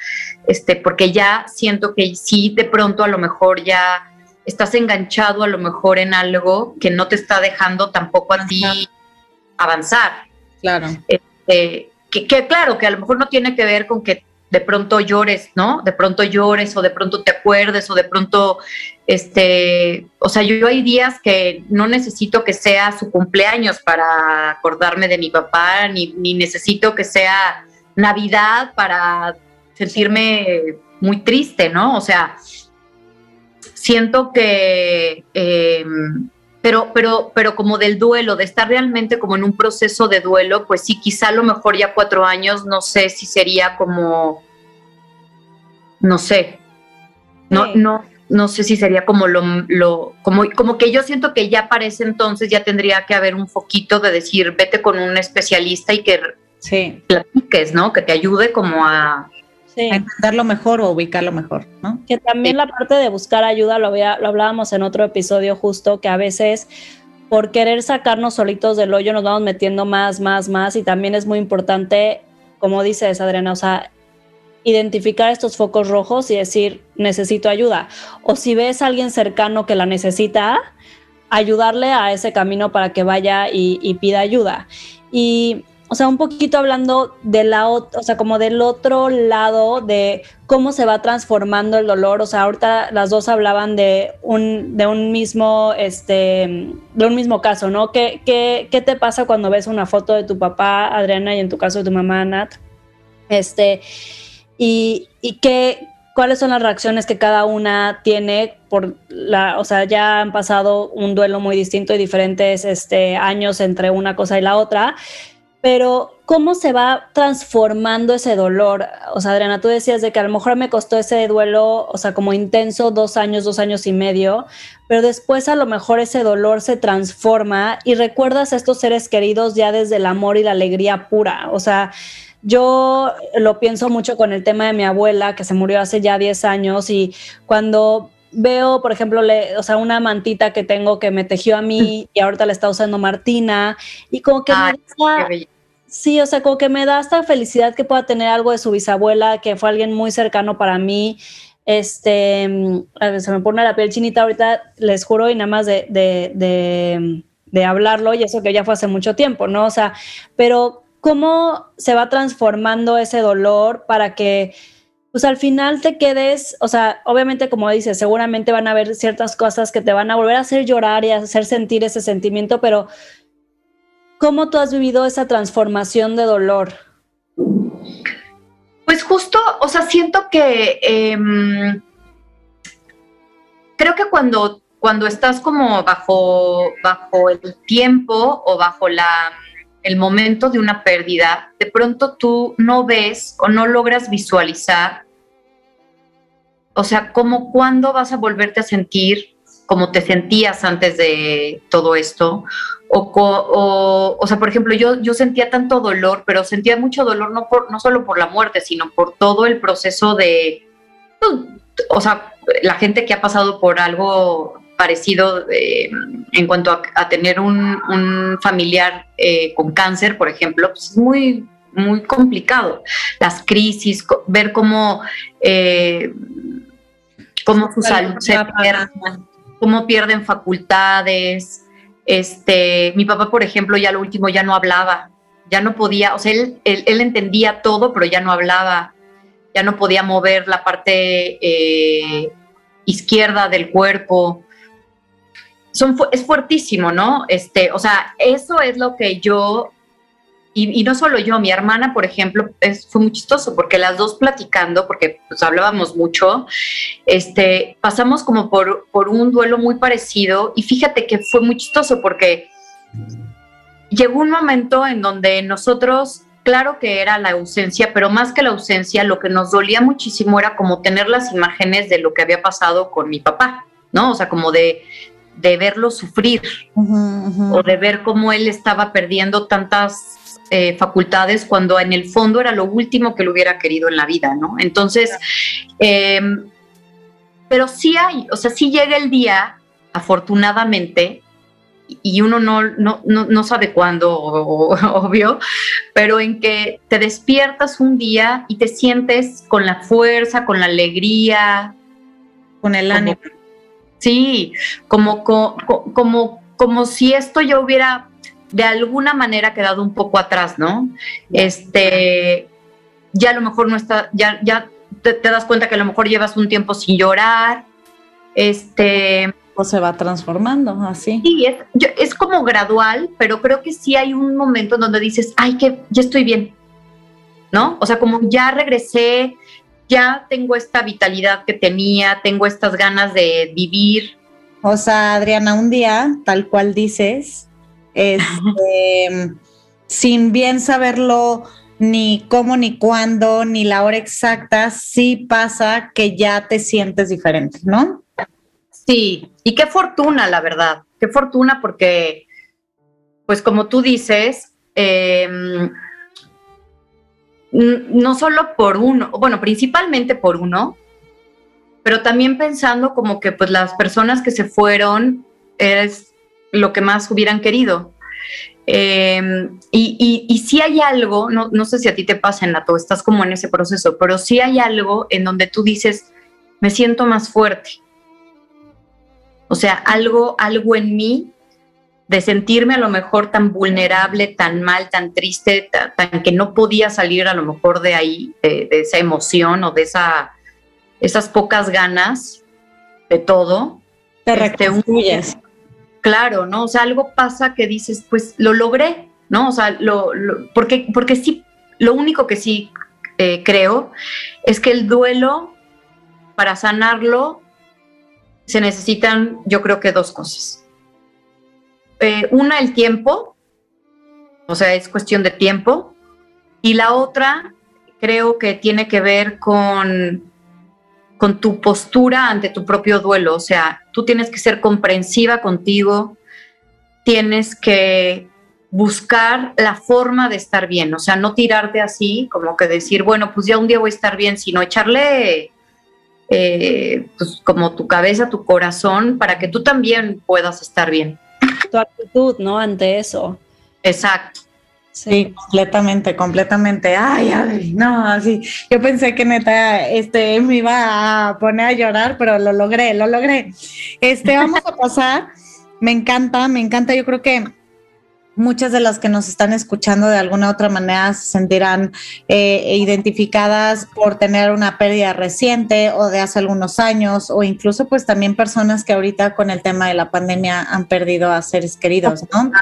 este, porque ya siento que sí, de pronto a lo mejor ya estás enganchado a lo mejor en algo que no te está dejando tampoco a ti avanzar. Claro. Este, que, que, claro, que a lo mejor no tiene que ver con que de pronto llores, ¿no? De pronto llores o de pronto te acuerdes o de pronto, este, o sea, yo, hay días que no necesito que sea su cumpleaños para acordarme de mi papá, ni, ni necesito que sea Navidad para sentirme muy triste, ¿no? O sea, siento que, eh, pero, pero, pero como del duelo, de estar realmente como en un proceso de duelo, pues sí, quizá a lo mejor ya cuatro años, no sé si sería como, no sé, no, no, no sé si sería como lo, lo, como, como que yo siento que ya para ese entonces ya tendría que haber un foquito de decir, vete con un especialista y que sí. platiques, ¿no? Que te ayude como a, sí. a entenderlo mejor o ubicarlo mejor, ¿no? Que también sí. la parte de buscar ayuda, lo, había, lo hablábamos en otro episodio justo, que a veces por querer sacarnos solitos del hoyo nos vamos metiendo más, más, más y también es muy importante, como dices Adriana, o sea, identificar estos focos rojos y decir, necesito ayuda. O si ves a alguien cercano que la necesita, ayudarle a ese camino para que vaya y, y pida ayuda. Y o sea, un poquito hablando de la, o sea, como del otro lado de cómo se va transformando el dolor. O sea, ahorita las dos hablaban de un, de un mismo, este, de un mismo caso, ¿no? ¿Qué, qué, qué te pasa cuando ves una foto de tu papá, Adriana, y en tu caso de tu mamá, Nat? Este, y, y qué, cuáles son las reacciones que cada una tiene por la, o sea, ya han pasado un duelo muy distinto y diferentes este, años entre una cosa y la otra pero ¿cómo se va transformando ese dolor? O sea, Adriana, tú decías de que a lo mejor me costó ese duelo, o sea, como intenso, dos años, dos años y medio, pero después a lo mejor ese dolor se transforma y recuerdas a estos seres queridos ya desde el amor y la alegría pura. O sea, yo lo pienso mucho con el tema de mi abuela, que se murió hace ya 10 años, y cuando veo, por ejemplo, le, o sea, una mantita que tengo que me tejió a mí y ahorita la está usando Martina, y como que Ay, me da, sí, o sea, como que me da esta felicidad que pueda tener algo de su bisabuela, que fue alguien muy cercano para mí. Este, se me pone la piel chinita ahorita, les juro, y nada más de, de, de, de hablarlo, y eso que ya fue hace mucho tiempo, ¿no? O sea, pero cómo se va transformando ese dolor para que pues al final te quedes, o sea, obviamente como dices, seguramente van a haber ciertas cosas que te van a volver a hacer llorar y a hacer sentir ese sentimiento, pero ¿cómo tú has vivido esa transformación de dolor? Pues justo, o sea, siento que eh, creo que cuando, cuando estás como bajo, bajo el tiempo o bajo la el momento de una pérdida, de pronto tú no ves o no logras visualizar, o sea, como cuándo vas a volverte a sentir como te sentías antes de todo esto, o, o, o sea, por ejemplo, yo, yo sentía tanto dolor, pero sentía mucho dolor no, por, no solo por la muerte, sino por todo el proceso de, o sea, la gente que ha pasado por algo parecido eh, en cuanto a, a tener un, un familiar eh, con cáncer, por ejemplo, pues es muy, muy complicado. Las crisis, ver cómo, eh, cómo su salud se pierde, cómo pierden facultades. Este, mi papá, por ejemplo, ya lo último ya no hablaba, ya no podía, o sea, él, él, entendía todo, pero ya no hablaba, ya no podía mover la parte eh, izquierda del cuerpo son, es fuertísimo, ¿no? Este, o sea, eso es lo que yo, y, y no solo yo, mi hermana, por ejemplo, es, fue muy chistoso porque las dos platicando, porque pues hablábamos mucho, este, pasamos como por, por un duelo muy parecido y fíjate que fue muy chistoso porque llegó un momento en donde nosotros claro que era la ausencia, pero más que la ausencia, lo que nos dolía muchísimo era como tener las imágenes de lo que había pasado con mi papá, ¿no? O sea, como de, de verlo sufrir uh -huh, uh -huh. o de ver cómo él estaba perdiendo tantas eh, facultades cuando en el fondo era lo último que lo hubiera querido en la vida, ¿no? Entonces, eh, pero sí hay, o sea, sí llega el día, afortunadamente, y uno no, no, no, no sabe cuándo, obvio, pero en que te despiertas un día y te sientes con la fuerza, con la alegría, con el ánimo Sí, como, como, como, si esto ya hubiera de alguna manera quedado un poco atrás, ¿no? Este, ya a lo mejor no está, ya, ya te, das cuenta que a lo mejor llevas un tiempo sin llorar, este... O se va transformando así. Sí, es, es como gradual, pero creo que sí hay un momento en donde dices, ay, que ya estoy bien, ¿no? O sea, como ya regresé, ya tengo esta vitalidad que tenía, tengo estas ganas de vivir. O sea, Adriana, un día, tal cual dices, este, sin bien saberlo ni cómo, ni cuándo, ni la hora exacta, sí pasa que ya te sientes diferente, ¿no? Sí, y qué fortuna, la verdad, qué fortuna porque, pues como tú dices, em, no solo por uno, bueno, principalmente por uno, pero también pensando como que pues las personas que se fueron es lo que más hubieran querido. Em, y, si hay algo, no, no, sé si a ti te pasa, en Nato, estás como en ese proceso, pero si hay algo en donde tú dices, me siento más fuerte. O sea, algo, algo en mí de sentirme a lo mejor tan vulnerable, tan mal, tan triste, tan, que no podía salir a lo mejor de ahí, de, esa emoción o de esa, esas pocas ganas de todo. Te este, claro, ¿no? O sea, algo pasa que dices, pues lo logré, ¿no? O sea, lo, porque, porque sí, lo único que sí eh, creo es que el duelo, para sanarlo, se necesitan, yo creo que dos cosas. Eh, una, el tiempo, o sea, es cuestión de tiempo, y la otra, creo que tiene que ver con con tu postura ante tu propio duelo. O sea, tú tienes que ser comprensiva contigo, tienes que buscar la forma de estar bien, o sea, no tirarte así, como que decir, bueno, pues ya un día voy a estar bien, sino echarle eh, pues como tu cabeza, tu corazón, para que tú también puedas estar bien. Tu actitud, ¿no? Ante eso. Exacto. Sí, completamente, completamente. Ay, ay, no, así. Yo pensé que neta, este, me iba a poner a llorar, pero lo logré, lo logré. Este, vamos a pasar. Me encanta, me encanta. Yo creo que muchas de las que nos están escuchando de alguna otra manera se sentirán eh, identificadas por tener una pérdida reciente o de hace algunos años o incluso pues también personas que ahorita con el tema de la pandemia han perdido a seres queridos, ¿no?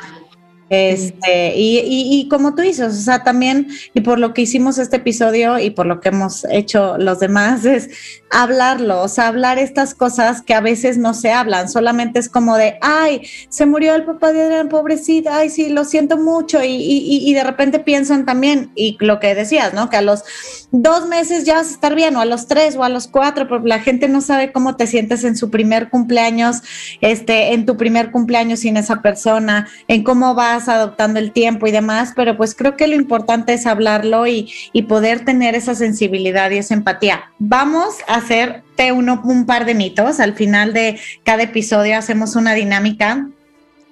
Este, y, y, como tú dices, o sea, también, y por lo que hicimos este episodio y por lo que hemos hecho los demás, es hablarlo, o sea, hablar estas cosas que a veces no se hablan, solamente es como de, ay, se murió el papá de Adrián, pobrecita, ay, sí, lo siento mucho, y, y, de repente piensan también, y lo que decías, ¿no? Que a los dos meses ya vas a estar bien, o a los tres, o a los cuatro, porque la gente no sabe cómo te sientes en su primer cumpleaños, este, en tu primer cumpleaños sin esa persona, en cómo vas adoptando el tiempo y demás, pero pues creo que lo importante es hablarlo y, poder tener esa sensibilidad y esa empatía. Vamos a hacerte uno, un par de mitos. Al final de cada episodio hacemos una dinámica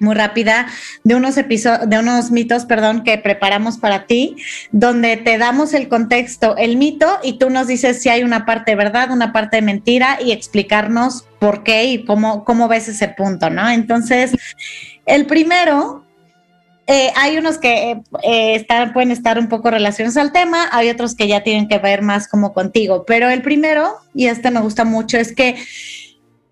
muy rápida de unos episodios, de unos mitos, perdón, que preparamos para ti, donde te damos el contexto, el mito, y tú nos dices si hay una parte de verdad, una parte de mentira, y explicarnos por qué y cómo, cómo ves ese punto, ¿no? Entonces, el primero eh, hay unos que eh, pueden estar un poco relacionados al tema, hay otros que ya tienen que ver más como contigo, pero el primero, y este me gusta mucho, es que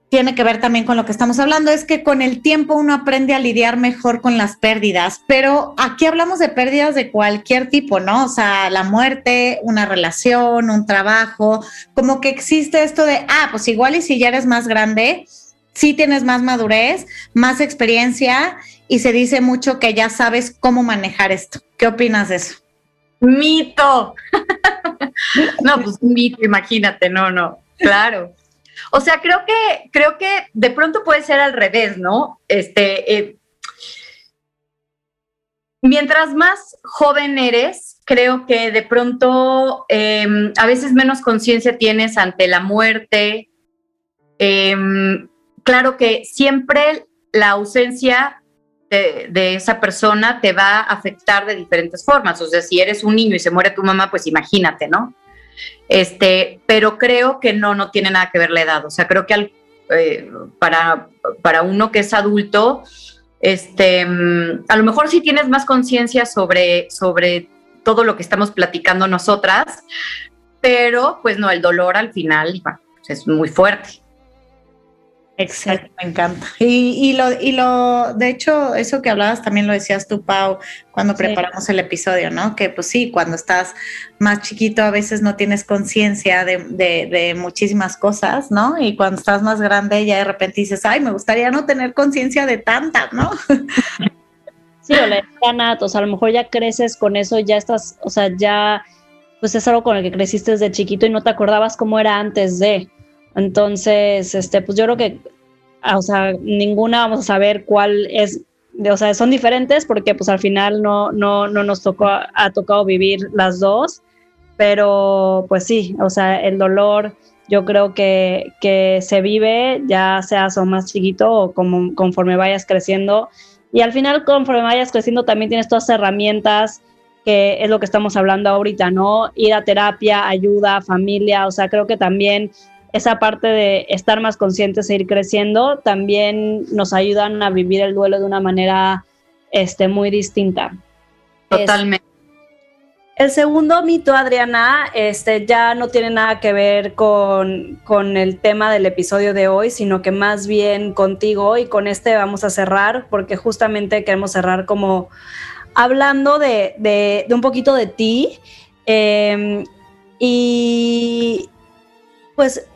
tiene que ver también con lo que estamos hablando, es que con el tiempo uno aprende a lidiar mejor con las pérdidas, pero aquí hablamos de pérdidas de cualquier tipo, ¿no? O sea, la muerte, una relación, un trabajo, como que existe esto de, ah, pues igual y si ya eres más grande, sí tienes más madurez, más experiencia y se dice mucho que ya sabes cómo manejar esto. ¿Qué opinas de eso? Mito. no, pues mito, imagínate, no, no, claro. O sea, creo que, creo que de pronto puede ser al revés, ¿no? Este, eh, mientras más joven eres, creo que de pronto em, a veces menos conciencia tienes ante la muerte. Em, claro que siempre la ausencia de, esa persona te va a afectar de diferentes formas. O sea, si eres un niño y se muere tu mamá, pues imagínate, ¿no? Este, pero creo que no, no tiene nada que ver la edad. O sea, creo que eh, para, para uno que es adulto, este, mm, a lo mejor sí tienes más conciencia sobre, sobre todo lo que estamos platicando nosotras, pero pues no, el dolor al final es muy fuerte. Exacto, me encanta. Y, lo, y lo, de hecho, eso que hablabas también lo decías tú, Pau, cuando preparamos el episodio, ¿no? Que pues sí, cuando estás más chiquito a veces no tienes conciencia de, de, muchísimas cosas, ¿no? Y cuando estás más grande ya de repente dices, ay, me gustaría no tener conciencia de tantas, ¿no? Sí, o le o sea, a lo mejor ya creces con eso, ya estás, o sea, ya, pues es algo con el que creciste desde chiquito y no te acordabas cómo era antes de. Entonces, este, pues yo creo que, ah, o sea, ninguna vamos a saber cuál es, o sea, son diferentes porque pues al final no, no, no nos tocó, ha tocado vivir las dos, pero pues sí, o sea, el dolor yo creo que, que se vive ya seas o más chiquito o como, conforme vayas creciendo. Y al final, conforme vayas creciendo, también tienes todas herramientas que es lo que estamos hablando ahorita, ¿no? Ir a terapia, ayuda, familia, o sea, creo que también esa parte de estar más conscientes e ir creciendo también nos ayudan a vivir el duelo de una manera este, muy distinta. Totalmente. el segundo mito, Adriana, este, ya no tiene nada que ver con, con, el tema del episodio de hoy, sino que más bien contigo y con este vamos a cerrar porque justamente queremos cerrar como hablando de, de, un poquito de ti. Em, y pues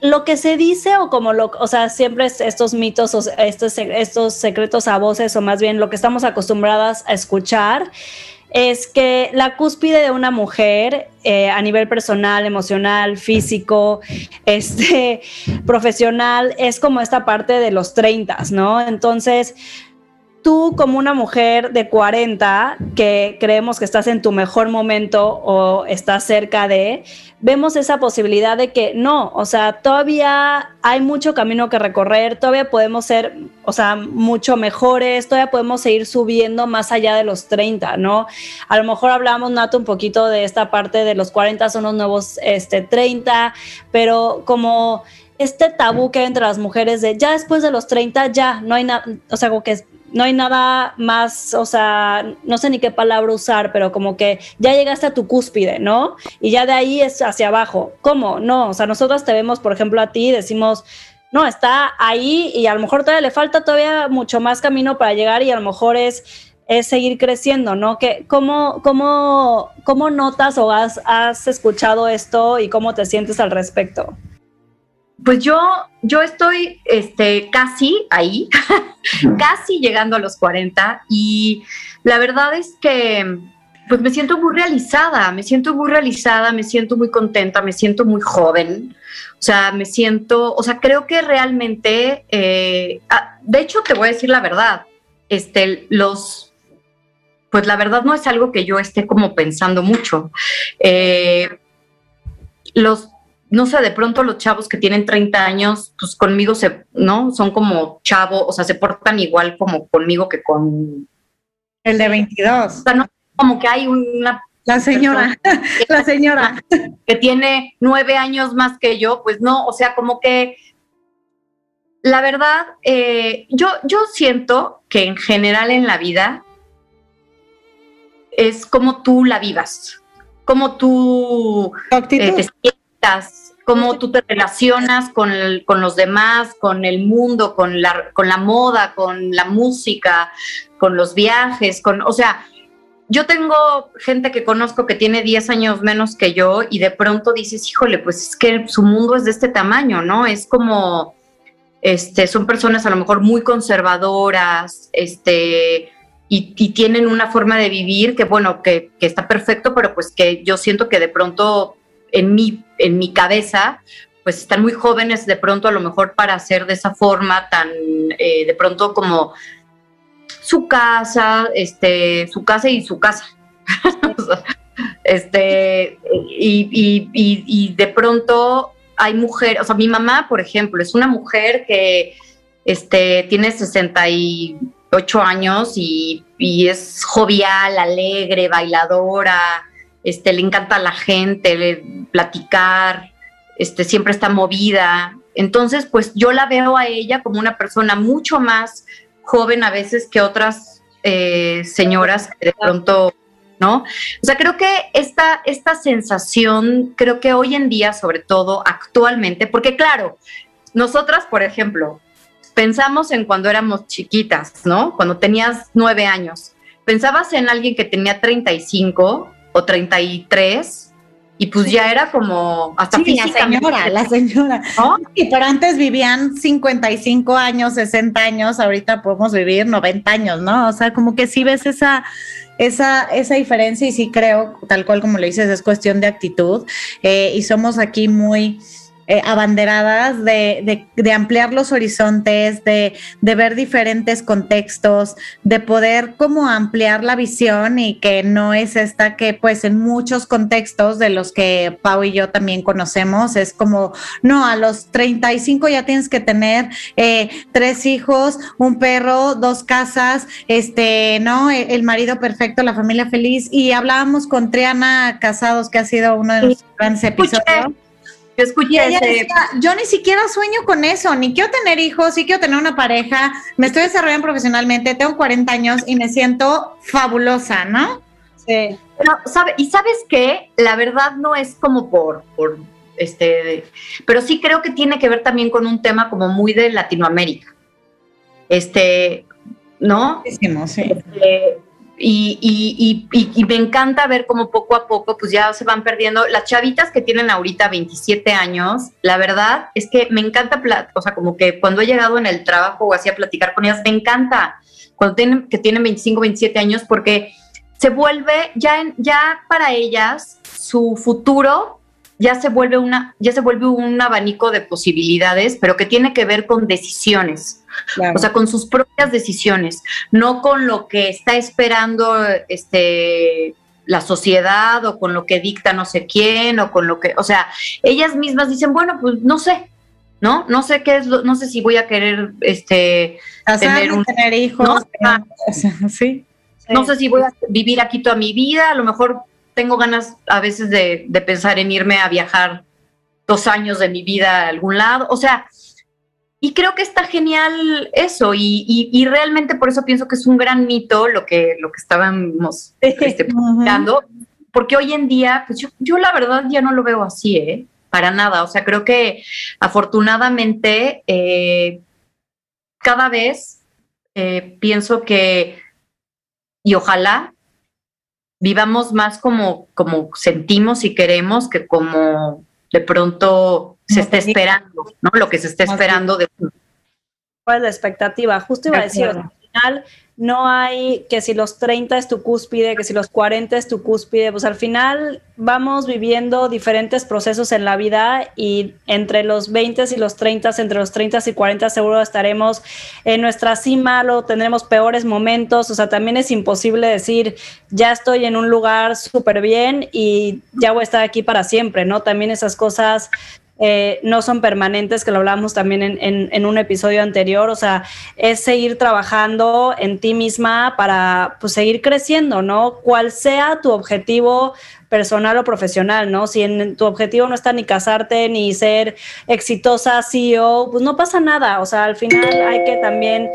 lo que se dice o como lo, o sea, siempre estos mitos o estos, estos secretos a voces o más bien lo que estamos acostumbradas a escuchar es que la cúspide de una mujer eh, a nivel personal, emocional, físico, este, profesional, es como esta parte de los 30, ¿no? Entonces, tú como una mujer de 40 que creemos que estás en tu mejor momento o estás cerca de, vemos esa posibilidad de que no, o sea, todavía hay mucho camino que recorrer, todavía podemos ser, o sea, mucho mejores, todavía podemos seguir subiendo más allá de los 30, ¿no? A lo mejor hablamos, Nato, un poquito de esta parte de los 40 son los nuevos este, 30, pero como este tabú que hay entre las mujeres de ya después de los 30 ya no hay nada, o sea, como que no hay nada más, o sea, no sé ni qué palabra usar, pero como que ya llegaste a tu cúspide, ¿no? Y ya de ahí es hacia abajo. ¿Cómo? No, o sea, nosotros te vemos, por ejemplo, a ti y decimos, no, está ahí y a lo mejor todavía le falta todavía mucho más camino para llegar y a lo mejor es, es seguir creciendo, ¿no? Que, ¿cómo, cómo, ¿Cómo notas o has, has escuchado esto y cómo te sientes al respecto? Pues yo, yo estoy este, casi ahí, casi llegando a los 40 y la verdad es que pues me siento muy realizada, me siento muy realizada, me siento muy contenta, me siento muy joven, o sea, me siento, o sea, creo que realmente, eh, ah, de hecho te voy a decir la verdad, este, los, pues la verdad no es algo que yo esté como pensando mucho. Eh, los no sé, de pronto los chavos que tienen 30 años, pues conmigo se, ¿no? Son como chavo, o sea, se portan igual como conmigo que con... El de 22. O sea, no, como que hay una... La señora, la señora. Que tiene nueve años más que yo, pues no, o sea, como que... La verdad, eh, yo, yo siento que en general en la vida es como tú la vivas, como tú eh, cómo tú te relacionas con, con, los demás, con el mundo, con la, con la moda, con la música, con los viajes, con, o sea, yo tengo gente que conozco que tiene 10 años menos que yo y de pronto dices, híjole, pues es que su mundo es de este tamaño, ¿no? Es como, este, son personas a lo mejor muy conservadoras, este, y, y tienen una forma de vivir que, bueno, que, que está perfecto, pero pues que yo siento que de pronto en mi, en mi cabeza, pues están muy jóvenes de pronto a lo mejor para hacer de esa forma tan, eh, de pronto como su casa, este, su casa y su casa. este, y, y, de pronto hay mujeres, o sea, mi mamá, por ejemplo, es una mujer que este, tiene 68 años y, y es jovial, alegre, bailadora, este, le encanta la gente, platicar, este, siempre está movida, Entonces, pues yo la veo a ella como una persona mucho más joven a veces que otras eh, señoras que de pronto, ¿no? O sea, creo que esta, esta sensación, creo que hoy en día, sobre todo actualmente, porque claro, nosotras, por ejemplo, pensamos en cuando éramos chiquitas, ¿no? Cuando tenías nueve años. Pensabas en alguien que tenía 35 o 33 y pues ya era como hasta sí, la señora, la señora. ¿no? Sí, pero antes vivían 55 años, 60 años, ahorita podemos vivir 90 años, ¿no? O sea, como que sí ves esa esa, esa diferencia y sí creo, tal cual como lo dices, es cuestión de actitud eh, y somos aquí muy eh, abanderadas de, ampliar los horizontes, de, ver diferentes contextos, de poder como ampliar la visión y que no es esta que pues en muchos contextos de los que Pau y yo también conocemos, es como, no, a los 35 ya tienes que tener eh, tres hijos, un perro, dos casas, este, ¿no? El, el marido perfecto, la familia feliz. Y hablábamos con Triana Casados, que ha sido uno de los grandes episodios. Yo escuché yo ni siquiera sueño con eso, ni quiero tener hijos, sí quiero tener una pareja, me estoy desarrollando profesionalmente, tengo 40 años y me siento fabulosa, ¿no? Sí. Pero, ¿sabe? Y sabes qué, la verdad no es como por, por este, pero sí creo que tiene que ver también con un tema como muy de Latinoamérica. Este, ¿no? Sí, sí. Este, y, y, me encanta ver cómo poco a poco pues ya se van perdiendo las chavitas que tienen ahorita 27 años, la verdad es que me encanta, o sea, como que cuando he llegado en el trabajo o así a platicar con ellas, me encanta cuando tienen, que tienen 25, 27 años porque se vuelve ya, en, ya para ellas su futuro ya se vuelve una ya se vuelve un abanico de posibilidades, pero que tiene que ver con decisiones. O sea, con sus propias decisiones, no con lo que está esperando este la sociedad o con lo que dicta no sé quién o con lo que, o sea, ellas mismas dicen, bueno, pues no sé, ¿no? No sé qué es, lo, no sé si voy a querer este tener un tener hijos, ¿no? sí. No sé si voy a vivir aquí toda mi vida, a lo mejor tengo ganas a veces de, de pensar en irme a viajar dos años de mi vida a algún lado, o sea, y creo que está genial eso, y, realmente por eso pienso que es un gran mito lo que, lo que estábamos este, porque hoy en día, pues yo, yo, la verdad ya no lo veo así, ¿eh? Para nada. O sea, creo que afortunadamente eh, cada vez eh, pienso que, y ojalá vivamos más como, como sentimos y queremos que como de pronto se está esperando, ¿no? Lo que se está esperando de... ¿Cuál es la expectativa? Justo iba a decir, al final no hay que si los 30 es tu cúspide, que si los 40 es tu cúspide, pues al final vamos viviendo diferentes procesos en la vida y entre los 20 y los 30, entre los 30 y 40 seguro estaremos en nuestra cima, lo tendremos peores momentos, o sea, también es imposible decir, ya estoy en un lugar súper bien y ya voy a estar aquí para siempre, ¿no? También esas cosas eh, no son permanentes, que lo hablamos también en, un episodio anterior, o sea, es seguir trabajando en ti misma para pues, seguir creciendo, ¿no? Cual sea tu objetivo personal o profesional, ¿no? Si en tu objetivo no está ni casarte ni ser exitosa CEO, pues no pasa nada, o sea, al final hay que también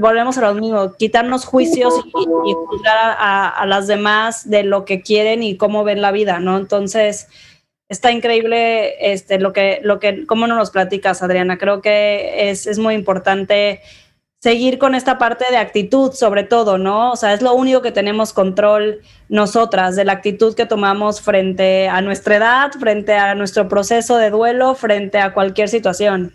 volvemos a lo mismo, quitarnos juicios y, juzgar a, las demás de lo que quieren y cómo ven la vida, ¿no? Entonces, está increíble este, lo que, lo que, cómo no nos platicas, Adriana. Creo que es, es, muy importante seguir con esta parte de actitud, sobre todo, ¿no? O sea, es lo único que tenemos control nosotras, de la actitud que tomamos frente a nuestra edad, frente a nuestro proceso de duelo, frente a cualquier situación.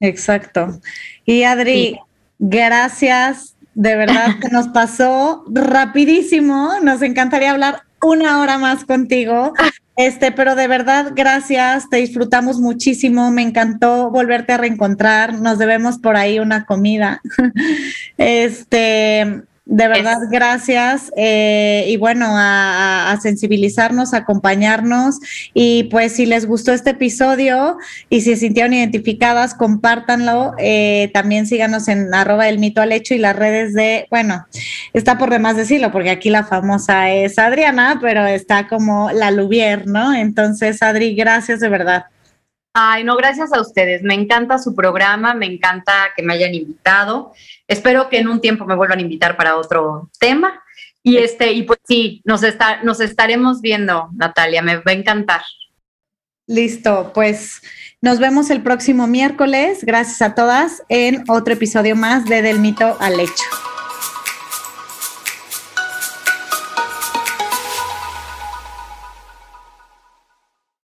Exacto. Y Adri, gracias. De verdad que nos pasó rapidísimo. Nos encantaría hablar una hora más contigo. Este, pero de verdad, gracias, te disfrutamos muchísimo, me encantó volverte a reencontrar, nos debemos por ahí una comida. Este, de verdad, gracias. Eh, y bueno, a, sensibilizarnos, a acompañarnos. Y pues si les gustó este episodio y si se sintieron identificadas, compártanlo. Eh, también síganos en arroba el mito al hecho y las redes de, bueno, está por demás decirlo, porque aquí la famosa es Adriana, pero está como la Lubier, ¿no? Entonces, Adri, gracias de verdad. Ay, no, gracias a ustedes. Me encanta su programa, me encanta que me hayan invitado. Espero que en un tiempo me vuelvan a invitar para otro tema. Y este, y pues sí, nos, está, nos estaremos viendo, Natalia, me va a encantar. Listo, pues nos vemos el próximo miércoles. Gracias a todas en otro episodio más de Del Mito al Hecho.